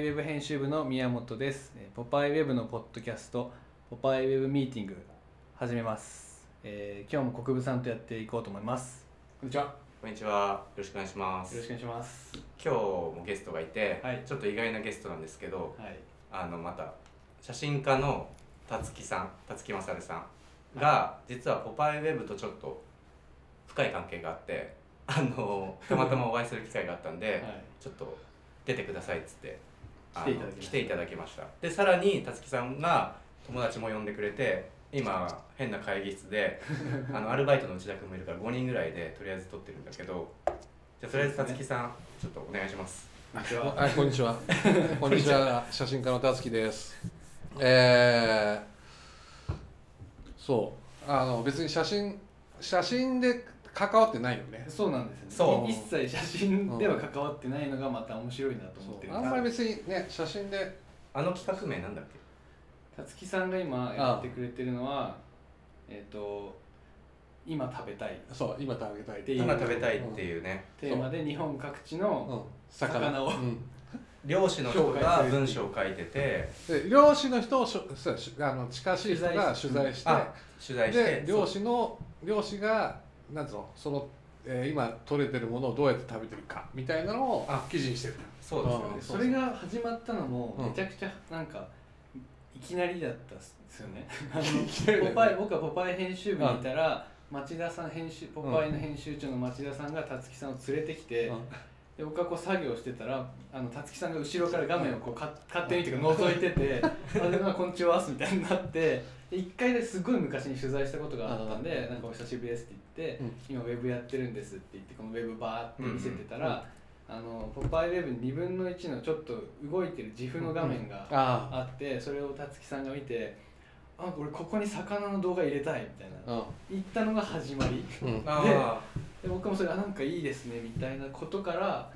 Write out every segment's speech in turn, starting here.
イウェブ編集部の宮本です。えーポパイウェブのポッドキャスト、ポパイウェブミーティング、始めます。えー今日も国分さんとやっていこうと思います。こんにちは。よこんにちは。よろしくお願いします。ろしくお願いします。今日もゲストがいて、はいちょっと意外なゲストなんですけど、はい。あのまた写真家の辰木さん、辰木勝さんが、実はポパイウェブとちょっと深い関係があって、あのたまたまお会いする機会があったんで、はい。ちょっと出てくださいっつって。来ていただきました。来ていただきました。でさらに辰木さんが友達も呼んでくれて今変な会議室で あのアルバイトの内田君もいるから5人ぐらいでとりあえず撮ってるんだけどじゃあとりあえず辰木さん、ちょっとお願いします。こんにちは。は。い、こんにちは。こんにちは、写真家のたつきです。えー、そう、あの別に写真写真で関わってないよね。そうなんですよね。そう。一切写真では関わってないのがまた面白いなと思ってる。あんまり別にね、写真で、あの企画名なんだっけ？たつきさんが今やってくれてるのは、えっ、と、今食べたい。そう、今食べたい。っていう。今食べたいっていうね、テーマで日本各地うのん、魚魚。をうん。漁師の人が文章を書いてて。で漁師の人をしょそうしあの近しい人が取材して、あ取材して。で漁師の漁師がなんつうのその、えー今取れてるものをどうやって食べてるかみたいなのをあ記事にしてる。そうですそれが始まったのもうん。めちゃくちゃなんかいきなりだったんです よね。ポパイ僕はポパイ編集部にいたら町田さん編集ポパイの編集長の町田さんが辰木さんを連れてきて、うん。で僕はこう作業してたらあの辰木さんが後ろから画面をこうか勝手にというか覗いてて「あでまあこんにちは」みたいになってで一回ですごい昔に取材したことがあったんで「なんかお久しぶりです」って、うん。今ウェブやってるんです」って言ってこのウェブバーって見せてたら、あのポパイウェブに2分の1のちょっと動いてる GIF の画面がああ。ってそれを辰木さんが見て「あ俺ここに魚の動画入れたい」みたいな。あ、言ったのが始まり。で僕もそれあなんかいいですねみたいなことから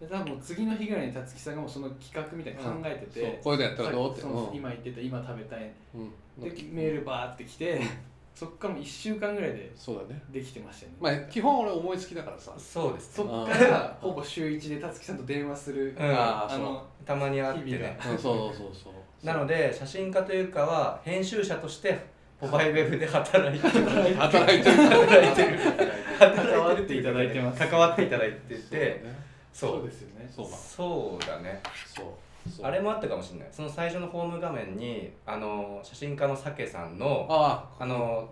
で多分次の日ぐらいに辰木さんがもうその企画みたいなの考えてて、そうこういうのやったらどうって。今言ってた今食べたいうん。でメールバーって来てそっからもう1週間ぐらいでそうだね。できてましたよね、まあ基本俺思いつきだからさ。そうですそっからほぼ週1で辰木さんと電話する、うん。あのたまに会ってね。がうん、そうそうそうそう。なので写真家というかは編集者としてポパイウェブで働いてる。働いてる。働いてる関わっていただいて。ます関わっていただいてて。そうそうですよね。そうだ。そうだね。そう。あれもあったかもしれない。その最初のホーム画面にあの写真家のサケさんのああ。の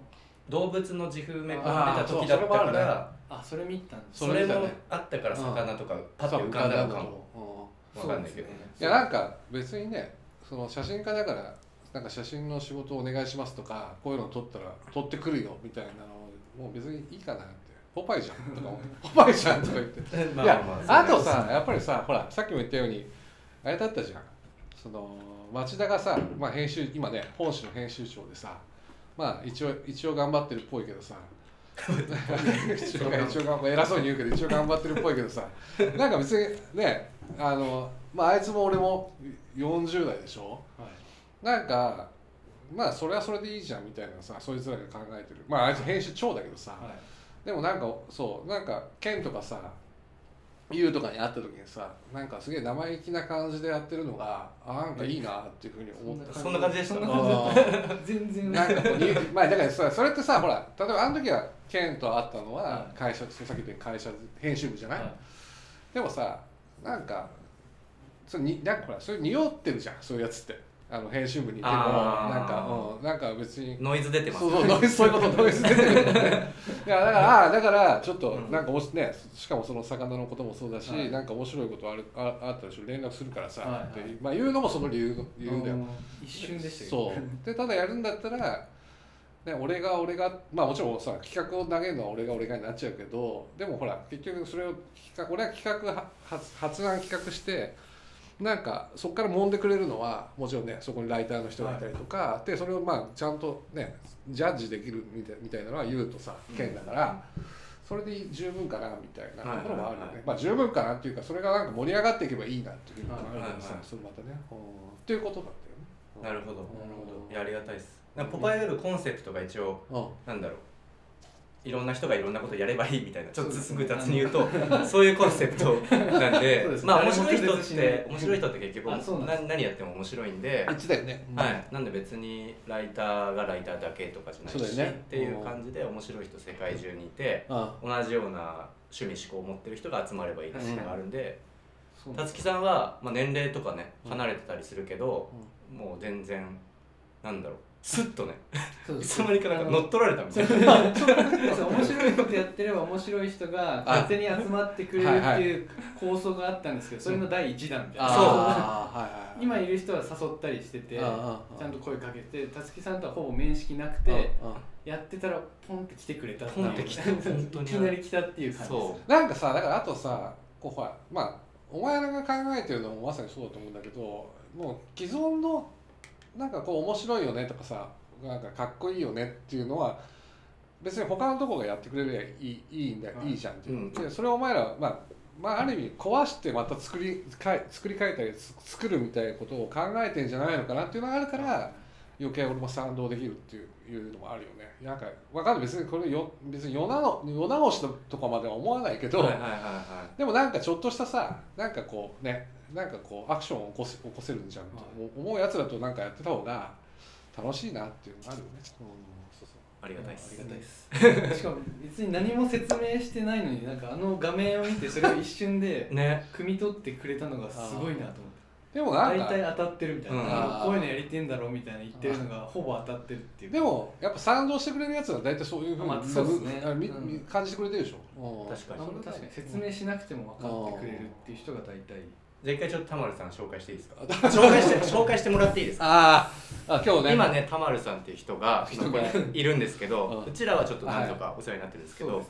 動物の自負メモあーが出た時だったからあそれ見たんですそれもあったから魚とかあ、パッと浮かんだのかも。も。わかんないけど。ねいやなんか別にね、その写真家だからなんか写真の仕事をお願いしますとか、こういうの撮ったら撮ってくるよみたいなのもう別にいいかなって。ポパイじゃんとか思って、ポパイじゃんとか言って。まいやあとさやっぱりさほらさっきも言ったようにあれだったじゃん。その町田がさ、まあ、編集今ね本誌の編集長でさまあ一応一応頑張ってるっぽいけどさ。一応偉そうに言うけど一応頑張ってるっぽいけどさ。なんか別にねあのまああいつも俺も40代でしょ？はい。なんかまあそれはそれでいいじゃんみたいなさそいつらが考えてる。まああいつ編集長だけどさ、はい。でもなんかそうなんかケンとかさユウとかに会った時にさなんかすげえ生意気な感じでやってるのがあなんかいいなっていうふうに思った。そんな感じでした？そん。な感じだった全然。なんかこうにまあだからさそれってさほら例えばあの時はケンと会ったのははい会社さっき言ったように会社編集部じゃない、はいでもさなんかそれになんかほらそれ匂ってるじゃんそういうやつってあの編集部にいてもなんか、うん、なんか別に。ノイズ出てます。そうそうノイズそういうことノイズ出てるよね。いやだからあーだからちょっとうん。なんかおしねしかもその魚のこともそうだし、はい。なんか面白いことあるああったでしょ連絡するからさ、はいはい。でまあ言うのもその理由理由だよ。うん一瞬でしたけどそう。でただやるんだったらね、俺が俺がまあもちろんさ企画を投げるのは俺が俺がになっちゃうけどでもほら結局それを企画俺は企画発案企画してなんかそこから揉んでくれるのはもちろんねそこにライターの人がいたりとか、でそれをまあちゃんとねジャッジできるみたいみたいなのは言うとさ県だから、それで十分かなみたいなところもあるよね、はい。はいはいまあ十分かなっていうかそれがなんか盛り上がっていけばいいなっていうふうにもあるけどさ、はいはいはい。それまたね、うん。っていうことだったよね。なるほど。なるほどいやありがたいです。ポパイウェブコンセプトが一応うん。なんだろういろんな人がいろんなことやればいいみたいなちょっとすぐ雑に言うとそういうコンセプトなんで。そうですまあ面白い人って面白い人って結局な何やっても面白いんで、一だよね、はい、なんで別にライターがライターだけとかじゃないし、ね。っていう感じで面白い人世界中にいてあ同じような趣味思考を持ってる人が集まればいいなっていうのがあるんでたつきさんは、まあ、年齢とかね離れてたりするけど、もう全然なんだろうスッとねいつの間にかなんか乗っ取られたみたいな。そう面白いことやってれば面白い人が勝手に集まってくれるっていう構想があったんですけどそれの第一弾みたいなあー。はいはいはい今いる人は誘ったりしててちああああゃんと声かけてたつきさんとはほぼ面識なくてやってたらポンって来てくれたっていう。ポンって来て本当に。いきなり来たっていう感じです。そなんかさだからあとさこうほらまあお前らが考えてるのもまさにそうだと思うんだけどもう既存のなんかこう面白いよねとかさなんかかっこいいよねっていうのは別に他のとこがやってくれればいいいいんだはい。いいじゃんっていう、うん。でそれをお前らはまあまあ、ある意味壊してまた作りかえ作り変えたりつ作るみたいなことを考えてんじゃないのかなっていうのがあるから余計俺も賛同できるっていういうのもあるよね。なんかわかんない。別にこれよ別に世直世直しとかまでは思わないけど、はいはいはいはでもなんかちょっとしたさなんかこうねなんかこうアクションを起こせ起こせるんじゃんと。思うやつらとなんかやってた方が楽しいなっていうのがあるよね。うんそうそう。いありがたいです。ありがたいです。しかも別に何も説明してないのになんかあの画面を見てそれを一瞬で ね。汲み取ってくれたのがすごいなと思って。でもなん大体か当たってるみたいな、うんあこういうのやりてんだろうみたいな言ってるのがほぼ当たってるっていう。でもやっぱ賛同してくれるやつは大体そういうふうに、まあそうですね。あみうん。み感じてくれてるでしょ。うん確かに。確かに。説明しなくても分かってくれるっていう人が大体じゃあ一回ちょっと田丸さん紹介していいですか？紹介して紹介してもらっていいですか？あーあ今日ね。今ね田丸さんっていう人が人がいる。んですけどうちらはちょっと何度かお世話になってるんですけどはい。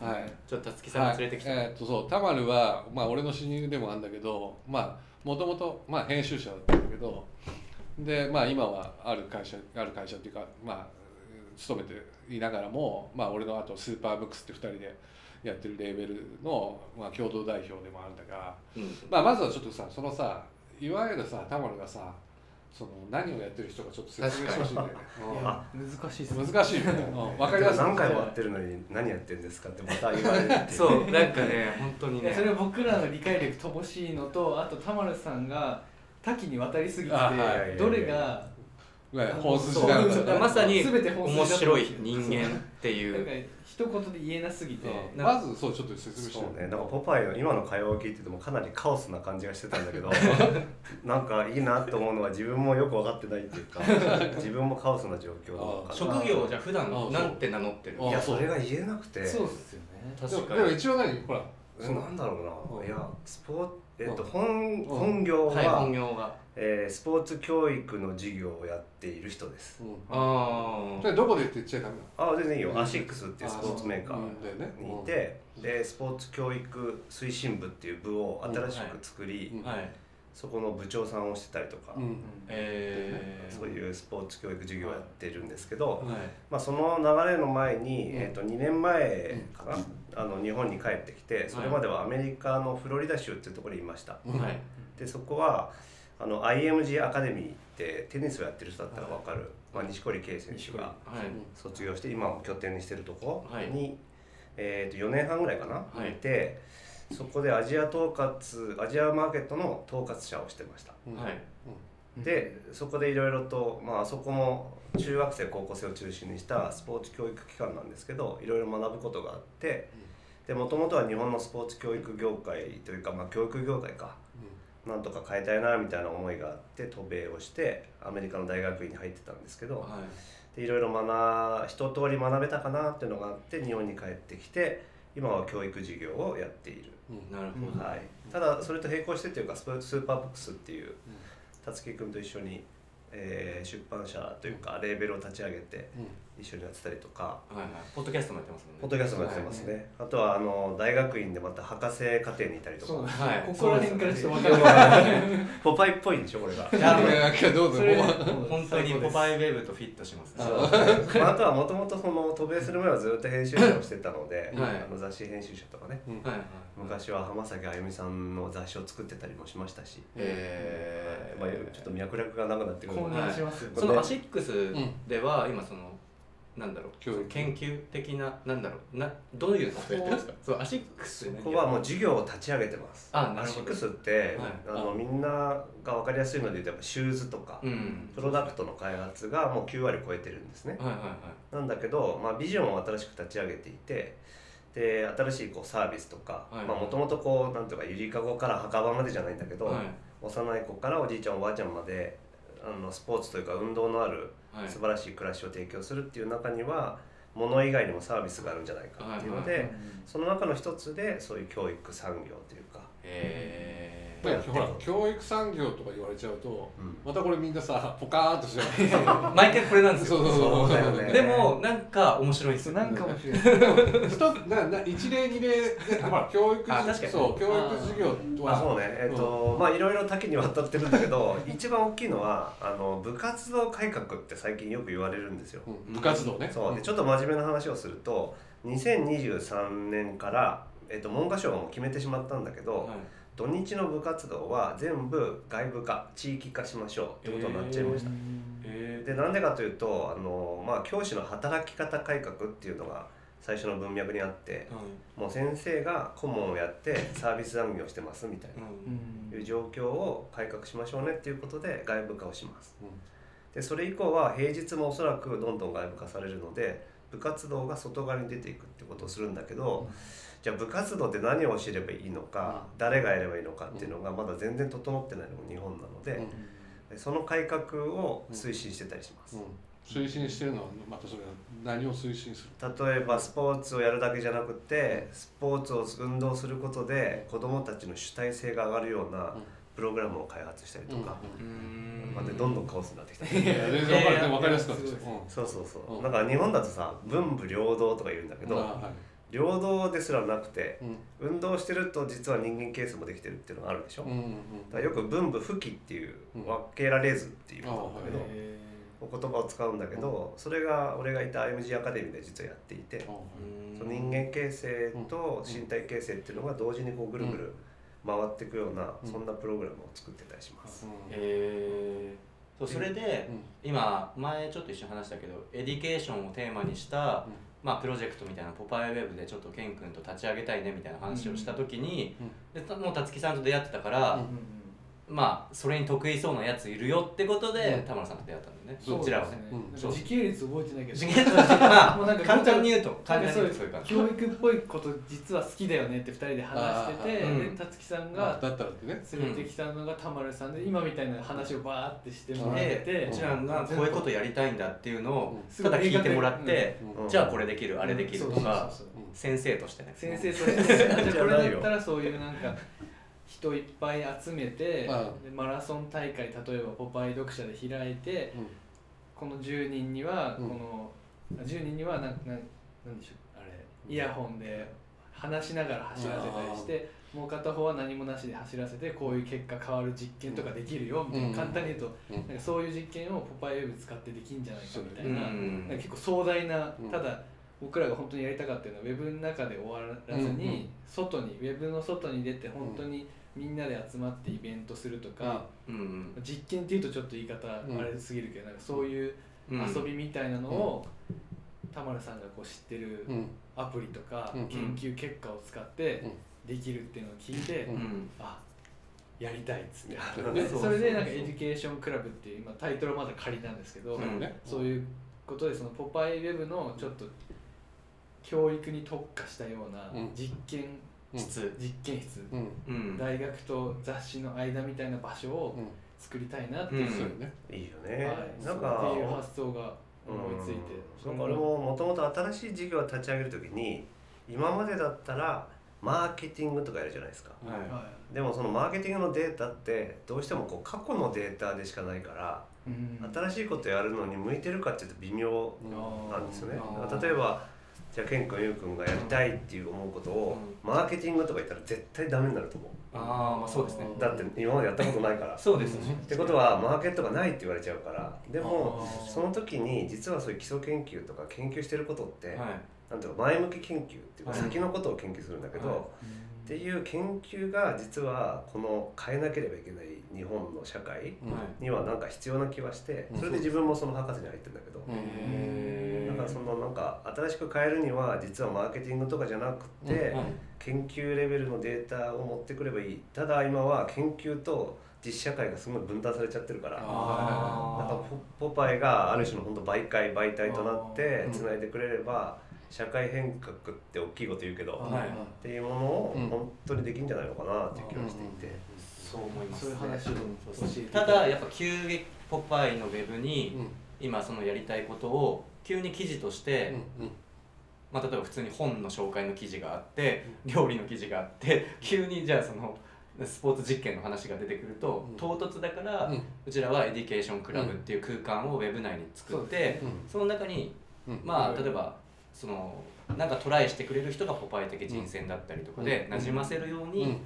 ちょっとたつきさんが連れてきて、はい、えーっとそう田丸は、まあ、俺の親友でもあるんだけどまあもともとまあ編集者だったんだけどでまあ今はある会社ある会社っていうかまあ勤めていながらもまあ俺のあとスーパーブックスって2人でやってるレーベルの、まあ、共同代表でもあるんだが、うん。まあ、まずはちょっとさそのさいわゆるさ田丸がさその何をやってる人がちょっと説明してほしいんだよね。難しいですうん難しいよね、うん、分かりやすい。何回も会ってるのに何やってんですかってまた言われるってそうなんかね本当にね。それは僕らの理解力乏しいのとあと田丸さんが多岐にわたりすぎてあはいはいはい。どれが本筋まさに面と白い人間っていう。一言で言えなすぎて。う。んなまずそうちょっと説明して。そうね、なんかポパイの今の会話を聞いててもかなりカオスな感じがしてたんだけど なんかいいなと思うのは自分もよく分かってないっていうか自分もカオスな状況職業をじゃあ普段あなんて名乗ってるあいやそれが言えなくて。そうですよね。確かに。でも一応何ほら。えなんだろうな、うんいやスポーえっとうん本うん。本業は、はい本業がえースポーツ教育の授業をやっている人です。うん。あそれどこでって言っちゃダメあ全然いいよ、うん。アシックスっていうスポーツメーカーうん。だよね。にいて、でスポーツ教育推進部っていう部を新しく作り、うん。あはい。そこの部長さんをしてたりとか、うん。えー。そういうスポーツ教育授業をやってるんですけど、うん。はい。まあ、その流れの前に、うん。えー、と2年前かな、あの日本に帰ってきてそれまではアメリカのフロリダ州っていうところにいました。うん。はい。でそこはあの IMG アカデミーってテニスをやってる人だったら分かる、まあ、錦織圭選手がはい。卒業して今も拠点にしてるとこはい。に、えー、と4年半ぐらいかな、はい。いてそこでアジア統括アジアマーケットの統括者をしてました。うん。はい。でそこでいろいろと、まああそこも中学生高校生を中心にしたスポーツ教育機関なんですけどいろいろ学ぶことがあってでもともとは日本のスポーツ教育業界というか、まあ、教育業界かなんとか変えたいなみたいな思いがあって渡米をしてアメリカの大学院に入ってたんですけどはい。でいろいろ学一通り学べたかなっていうのがあって日本に帰ってきて今は教育事業をやっている、うんなるほど。はい、ただそれと並行してっていうかスースーパーブックスっていう辰樹君と一緒に、えー出版社というかレーベルを立ち上げてうん一緒にやってたりとか。はいはい。ポッドキャストもやってますもんね。ポッドキャストもやってますね、あとはあの大学院でまた博士課程にいたりとか。そうだ。はい。ここら辺からちょっと分からな。い ポパイっぽいでしょこれが。いやいやいやどうぞ。本当にポパイウェブとフィットします。ね。まあ、あとはもともとその渡米する前はずっと編集者をしてたので、はい。あの雑誌編集者とかね。うん。はいはい。昔は浜崎あゆみさんの雑誌を作ってたりもしましたし、えー。まあ、ちょっと脈絡がなくなってくる混ので。乱しますよそのアシックスでは今そのなんだろう研究的ななんだろうなどういうことやってるんですか？そうアシックスそって何こはもう事業を立ち上げてます。あアシックスって、はい。あのみんなが分かりやすいので言うとシューズとか、うん。プロダクトの開発がもう9割超えてるんですね。はいはいはい。なんだけど、まあ、ビジョンを新しく立ち上げていてで新しいこうサービスとかはい。もともとこうなんていうかゆりかごから墓場までじゃないんだけど、はい。幼い子からおじいちゃんおばあちゃんまであのスポーツというか運動のあるはい。素晴らしい暮らしを提供するっていう中には物以外にもサービスがあるんじゃないかっていうので、その中の一つでそういう教育産業というか、へだからほら教育産業とか言われちゃうとうん。またこれみんなさポカーンとしちゃう。ー 毎回これなんですよ。そうそうそう。だよね。でもなんか面白いですなんかもしれない。一つなな一例二例でほら教育あ確かに。そう教育授業はまあそうね。えっ、と、まあいろいろ多岐にわたってるんだけど一番大きいのはあの部活動改革って最近よく言われるんですよ。うん。部活動ね。そう。でちょっと真面目な話をすると2023年から、えっと文科省がもう決めてしまったんだけど、はい土日の部活動は全部外部化地域化しましょうってことになっちゃいました、へでなんでかというとあの、まあ、教師の働き方改革っていうのが最初の文脈にあってーはい。もう先生が顧問をやってサービス残業してますみたいな、うん。いう状況を改革しましょうねっていうことで外部化をします。うん。でそれ以降は平日もおそらくどんどん外部化されるので部活動が外側に出ていくってことをするんだけど、じゃあ部活動って何を知ればいいのか、誰がやればいいのかっていうのがまだ全然整ってないのも日本なので、でその改革を推進してたりします、うん。推進してるのはまたそれは何を推進する？例えばスポーツをやるだけじゃなくてスポーツを運動することで子どもたちの主体性が上がるようなプログラムを開発したりとか、うーん。まあね、どんどんカオスになってきた全然わかりやすかったそうそうそう、うん。だから日本だとさ文武両道とか言うんだけど、うんあはい両道ですらなくてうん。運動してると実は人間形成もできてるっていうのがあるでしょ、うんうんだからよく文武不器っていううん分けられずっていうことなんだけど、へお言葉を使うんだけど、それが俺がいた IMG アカデミーで実はやっていて、その人間形成と身体形成っていうのが同時にこうぐるぐる回っていくような、うん。そんなプログラムを作ってたりします、へー。そうそれで今前ちょっと一緒に話したけどエデュケーションをテーマにした、うんまあ、プロジェクトみたいなポパイウェブでちょっとケン君と立ち上げたいねみたいな話をした時に、でたもう田附さんと出会ってたから、うんまあそれに得意そうなやついるよってことで、うん。田丸さんと出会ったんだよね。そちらはね。時系列覚えてないけど。まあ もうなんか簡単に言うと簡単に言うとそういう感じ。教育っぽいこと実は好きだよねって2人で話しててで田附さんがあだったらってね。連れてきたのが田丸さんで今みたいな話をバーってしてもらってうちらがこういうことやりたいんだっていうのをうん。ただ聞いてもらって、うんうん。じゃあこれできるあれできるとか先生としてね。先生として。じゃあこれだったらそういうなんか人いっぱい集めてうん。でマラソン大会例えばポパイ読者で開いてこの10人にはこうん。の、あ10人にはなんなんなんでしょうあれイヤホンで話しながら走らせたりしてもう片方は何もなしで走らせてこういう結果変わる実験とかできるよみたいな、うん。簡単に言うとうん。なんかそういう実験をポパイウェブ使ってできんじゃないかみたいな,、結構壮大なうん。ただ僕らが本当にやりたかったのはウェブの中で終わらずに、うんうん。外にウェブの外に出て本当にみんなで集まってイベントするとか、うん。実験っていうとちょっと言い方うん。あれすぎるけど、なんかそういううん。遊びみたいなのを、田丸さんがこう知ってるうん。アプリとかうん。研究結果を使ってできるっていうのを聞いて、うん。うんあやりたいっつって。それでなんかエデュケーションクラブっていう今タイトルはまだ仮なんですけど、そういうことでそのポパイウェブのちょっと教育に特化したようなうん。実験うん。質実験室、うん。うん。大学と雑誌の間みたいな場所をうん。作りたいなっていう、うん。ね。いいよね、はい、なんかっていう発想が思いついて、うん。なんか俺ももともと新しい事業を立ち上げるときに今までだったらマーケティングとかやるじゃないですか。はい。はでもそのマーケティングのデータってどうしてもこう過去のデータでしかないからいうん。新しいことやるのに向いてるかっていうと微妙なんですよね。例えばじゃあケン君ユウ君がやりたいっていう思うことをマーケティングとか言ったら絶対ダメになると思う。ああまあそうですね。だって今までやったことないから。そうですね。ってことはマーケットがないって言われちゃうから。でもその時に実はそういう基礎研究とか研究してることって、はいなんていうか前向き研究っていうかはい。先のことを研究するんだけど、はい。っていう研究が実はこの変えなければいけない日本の社会にはなんか必要な気はしてうんそれで自分もその博士に入ってるんだけど、へー。だからそのなんか新しく変えるには実はマーケティングとかじゃなくて、うん。研究レベルのデータを持ってくればいい。ただ今は研究と実社会がすごい分断されちゃってるからあなんかポポパイがある種の本当媒介媒体となってうん。つないでくれれば社会変革って大きいこと言うけど、はいっていうものをうん。本当にできるんじゃないのかなっていう気がしていて、そう思いますそういう話を教えてただやっぱ急にポパイのウェブにうん。今そのやりたいことを急に記事として、うんまあ、例えば普通に本の紹介の記事があって料理の記事があって急にじゃあそのスポーツ実験の話が出てくると、うん。唐突だから、うんうちらはエデュケーションクラブっていう空間をウェブ内に作って、うん。その中にうん。まあ例えばそのなんかトライしてくれる人がポパイ的人選だったりとかで、うん。馴染ませるように、うん。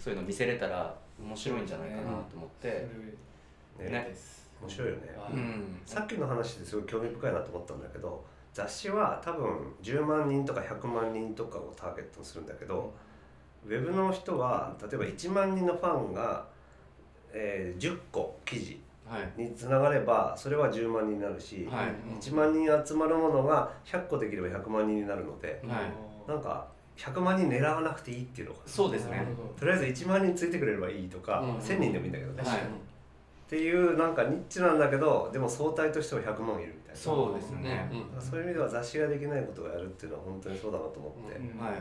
そういうの見せれたら面白いんじゃないかなと思って、ね。ね。面白いよね。あうん。さっきの話ですごい興味深いなと思ったんだけど雑誌は多分10万人とか100万人とかをターゲットにするんだけどウェブの人は例えば1万人のファンが、えー10個記事はいにつながればそれは10万人になるし、はい。1万人集まるものが100個できれば100万人になるのではい。なんか100万人狙わなくていいっていうのかな。そうですね。とりあえず1万人ついてくれればいいとか、うん1000人でもいいんだけどね、はい。っていうなんかニッチなんだけどでも相対としては100万いるみたいな。そうですね、そういう意味では雑誌ができないことをやるっていうのは本当にそうだなと思って、うん。はい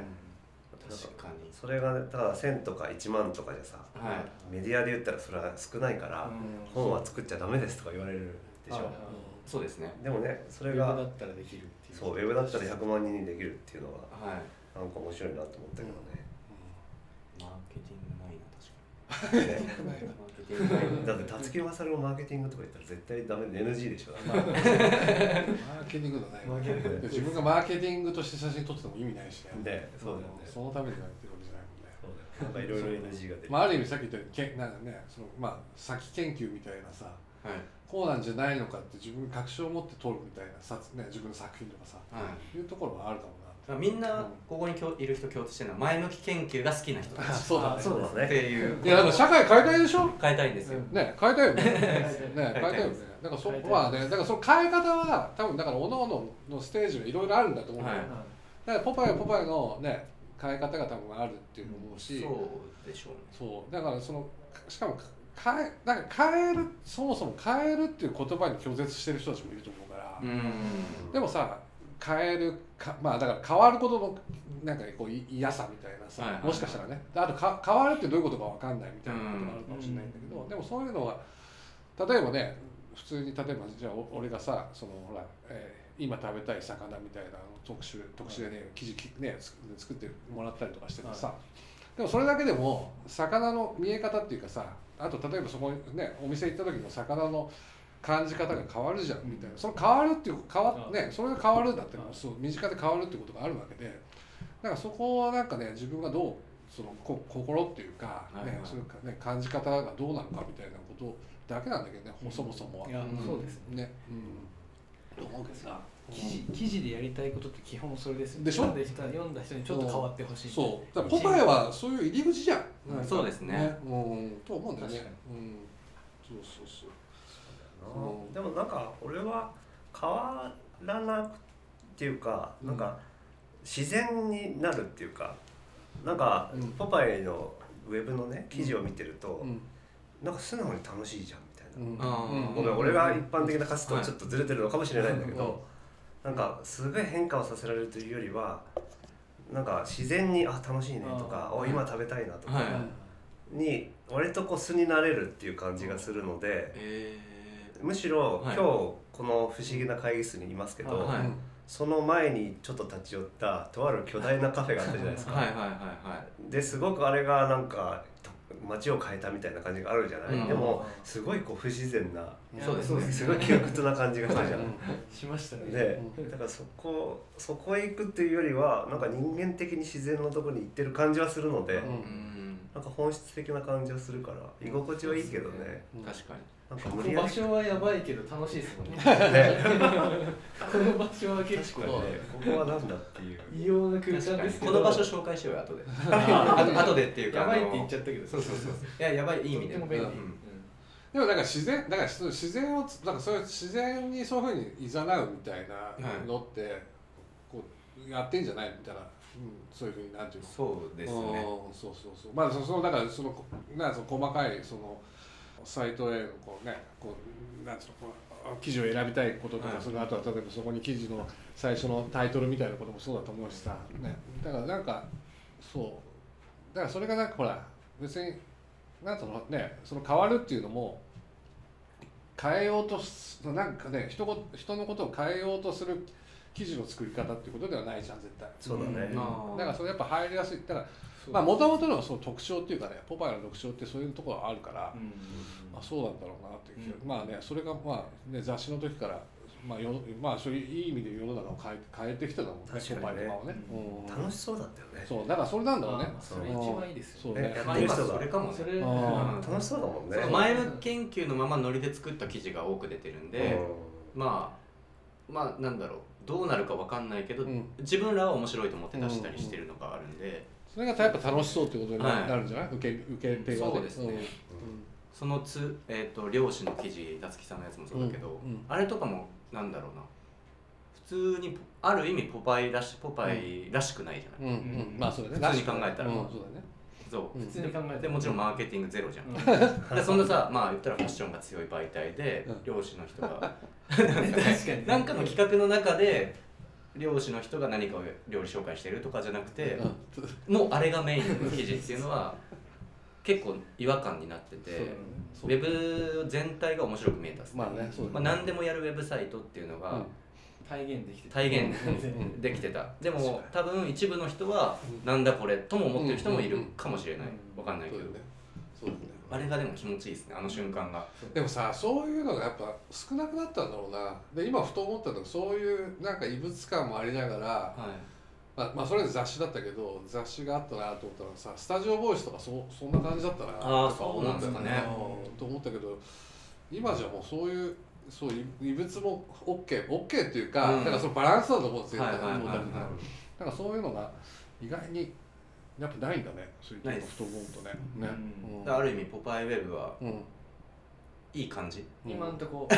確かに。それがねただ1000とか1万とかじゃさはい。メディアで言ったらそれは少ないから、本は作っちゃダメですとか言われるでしょ、そうですね。でもねそそれがれがだったらできるっていう。そうウェブだったら100万人にできるっていうのははい。なんか面白いなと思ったけどね、マーケティングないな確かに。ねティだって辰木勝のマーケティングとか言ったら絶対ダメで NG でしょマーケティングのないマーケティング自分がマーケティングとして写真撮ってても意味ないしね。ねそうだよね。そのためにやってるわけじゃないもんね。そうだよなんかいろいろ NG が出る、まあ、ある意味さっき言ったようにけなんかねそのまあ先研究みたいなさはい。こうなんじゃないのかって自分に確証を持って撮るみたいなさ、ね、自分の作品とかさはい。いうところはあるかもなみんなここに今日いる人共通してるのは前向き研究が好きな人たち。そうだね。そうですってねいう。いやだから社会変えたいでしょ？変えたいんですよ、ね変えたいよね。ね 変えたいよねだからそ変えたいまあねだからその変え方は多分だから各々のステージがいろいろあるんだと思う、はい。だからポパイはポパイのね変え方が多分あるっていうのも思うし、そうでしょうね。そう。だからそのしかも変えなんか変えるそもそも変えるっていう言葉に拒絶してる人たちもいると思うから、うん。でもさ変えるかまあだから変わることのなんかこうい嫌さみたいなさ、はいはいはい。もしかしたらね。であとか変わるってどういうことかわかんないみたいなことがあるかもしれないんだけど、うん。でもそういうのは例えばね普通に例えばじゃあお俺がさそのほら、えー今食べたい魚みたいな特集特集でね記事きねつ作ってもらったりとかしててさ、でもそれだけでも魚の見え方っていうかさあと例えばそこにねお店行った時の魚の感じ方が変わるじゃんみたいな。その変わるっていう変わうん。ねそれが変わるんだってそう身近で変わるっていうことがあるわけで。だからそこはなんかね自分がどうそのこ心っていうか、ねはいはい。それかね感じ方がどうなのかみたいなことだけなんだけどね、そもそもは。いやうん。そうですね。ね。うん。と思うけどな記事記事でやりたいことって基本それですよね。でしょ？読んだ人読んだ人にちょっと変わってほしいそう。だからポパイはそういう入り口じゃん、うんなんかそうですね。うん。と思うんだよね。うん。そうそうそうう。んでもなんか俺は変わらなくっていうか、うん。なんか自然になるっていうかなんか、うん。ポパイのウェブのね記事を見てると、うん。なんか素直に楽しいじゃんみたいな、ごめん俺が一般的な価値とちょっとずれてるのかもしれないんだけど、うん。なんかすごい変化をさせられるというよりはなんか自然に「あ楽しいね」とか「お今食べたいな」とかはい。に割とこう素になれるっていう感じがするのでえむしろはい。今日この不思議な会議室にいますけど、はい。うん。その前にちょっと立ち寄ったとある巨大なカフェがあったじゃないですー、か。はいはいはいはい。ですごくあれがなんかと街を変えたみたいな感じがあるじゃない、うん。でもすごいこう不自然なそうですね。すごい窮屈な感じがしたじゃん。しましたね。でうん。だからそこそこへ行くっていうよりはなんか人間的に自然のところに行ってる感じはするので、うん。うんなんか本質的な感じがするから居心地はいいけどね。うん。確かに。なんかこ無理やりの場所はやばいけど楽しいですもんね。ね。この場所は結構ここはなんだっていう。異様な空間ですけど。この場所紹介しようよ後で。あ 後でっていうか。やばいって言っちゃったけど。そうそうそう いややばいいい意味でとっても便利、うん。うん。でもなんか自然だから自然をつなんかそういう自然にそういうふうにいざなうみたいなのって、こうやってんじゃないみたいな、うん、そういうふうになんていうの？そうですね。うんそうそうそう。まあそそのだからそのなんその細かいそのサイトへのこうねこうなんつうのこう記事を選びたいこととか、はい。その後は例えばそこに記事の最初のタイトルみたいなこともそうだと思うしさ、ね、だからなんかそう。だからそれがなんかほら別になんつうのねその変わるっていうのも変えようとすなんかね人ご人のことを変えようとする記事の作り方っていうことではないじゃん絶対。そうだねうんだからそれやっぱ入りやすいだからまあもともとのその特徴っていうかねポパイの特徴ってそういうところがあるから、うんあそうなんだろうなっていう、うんまあねそれがまあね雑誌の時からまあよまあそういういい意味で世の中を変え変えてきてたもんね確かにねポパイとかをね、うん楽しそうだったよねそうだからそれなんだろうねそれ一番いいですよそうねねまあ今それかもねそれうん楽しそうだもんねその前向き研究のままノリで作った記事が多く出てるんで、まあまあなんだろうどうなるかわかんないけど、うん。自分らは面白いと思って出したりしてるのがあるんで、それがやっぱ楽しそうってことにな,、はいるんじゃない？受け受け手がそうですね。うん。そのつ、えー、と漁師の記事夏木さんのやつもそうだけど、うん。うん。あれとかもなんだろうな。普通にある意味ポパイらしポパイらしくないじゃない、うん。うん。まあそうだね。普通に考えたら。うん。そうだねそう、うん。普通に考えてでもちろんマーケティングゼロじゃん、うん。でそんなさまあ言ったらファッションが強い媒体で、うん。漁師の人が。確かに。なんかの企画の中で漁師の人が何かを料理紹介してるとかじゃなくて、もうあれがメインの記事っていうのは結構違和感になってて、ウェブ全体が面白く見えたっすまあねそうだね。まあ、何でもやるウェブサイトっていうのが体現できてた。体現うんできてた。でも多分一部の人はなんだこれとも思ってる人もいるかもしれない。うんわかんないけど。そうだね。そうだね。あれがでも気持ちいいですねあの瞬間が。でもさそういうのがやっぱ少なくなったんだろうな。で今ふと思ったのがそういうなんか異物感もありながら、はい。まあ、まあそれで雑誌だったけど雑誌があったなと思ったらさスタジオボイスとかそそんな感じだったなあーとか思ったよそうなんですかね。うん。と思ったけど今じゃもうそういうそういう異物も OK, OK っていうか、うん。なんかそのバランスだと思うんですよ、はいはいはいはい。思ったりとかなんかそういうのが意外にやっぱないんだね。そういうないです。ふと思うとね。ね、うん。ある意味ポパイウェブはうん。いい感じ？今んとこ。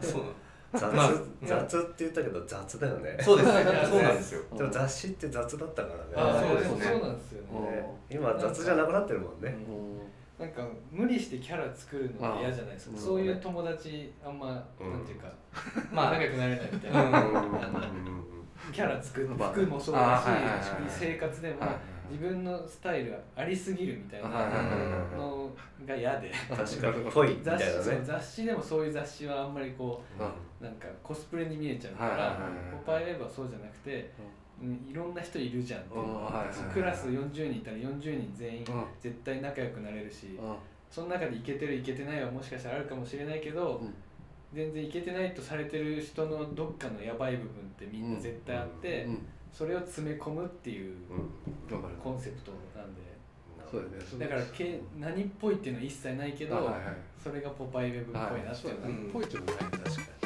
そう雑まあ雑って言ったけど雑だよね。そうですね。そうなんですよ。でも雑誌って雑だったからね。あそうですね。そうなんですようん。ねね今雑じゃなくなってるもんね。うんなんか無理してキャラ作るのが嫌じゃないですか。うん。そういう友達あんまうん。なんていうかまあ仲良くなれないみたいうん。な キャラ作ってまあ服もそうだし生活でもはい自分のスタイルがありすぎるみたいなのが嫌で。確かに。ぽいみたいな雑誌でもそういう雑誌はあんまりこうなんかコスプレに見えちゃうからポパイウェブはそうじゃなくてうんいろんな人いるじゃん。っていうクラス40人いたら40人全員うん。絶対仲良くなれるしうん。その中でイケてるイケてないはもしかしたらあるかもしれないけど、うん。全然イケてないとされてる人のどっかのヤバい部分ってみんな絶対あって、うん。それを詰め込むっていうコンセプトなんで。そうだよね。だからけ何っぽいっていうのは一切ないけど、あはいはい。それがポパイウェブっぽいなっていうのは、ってい確かに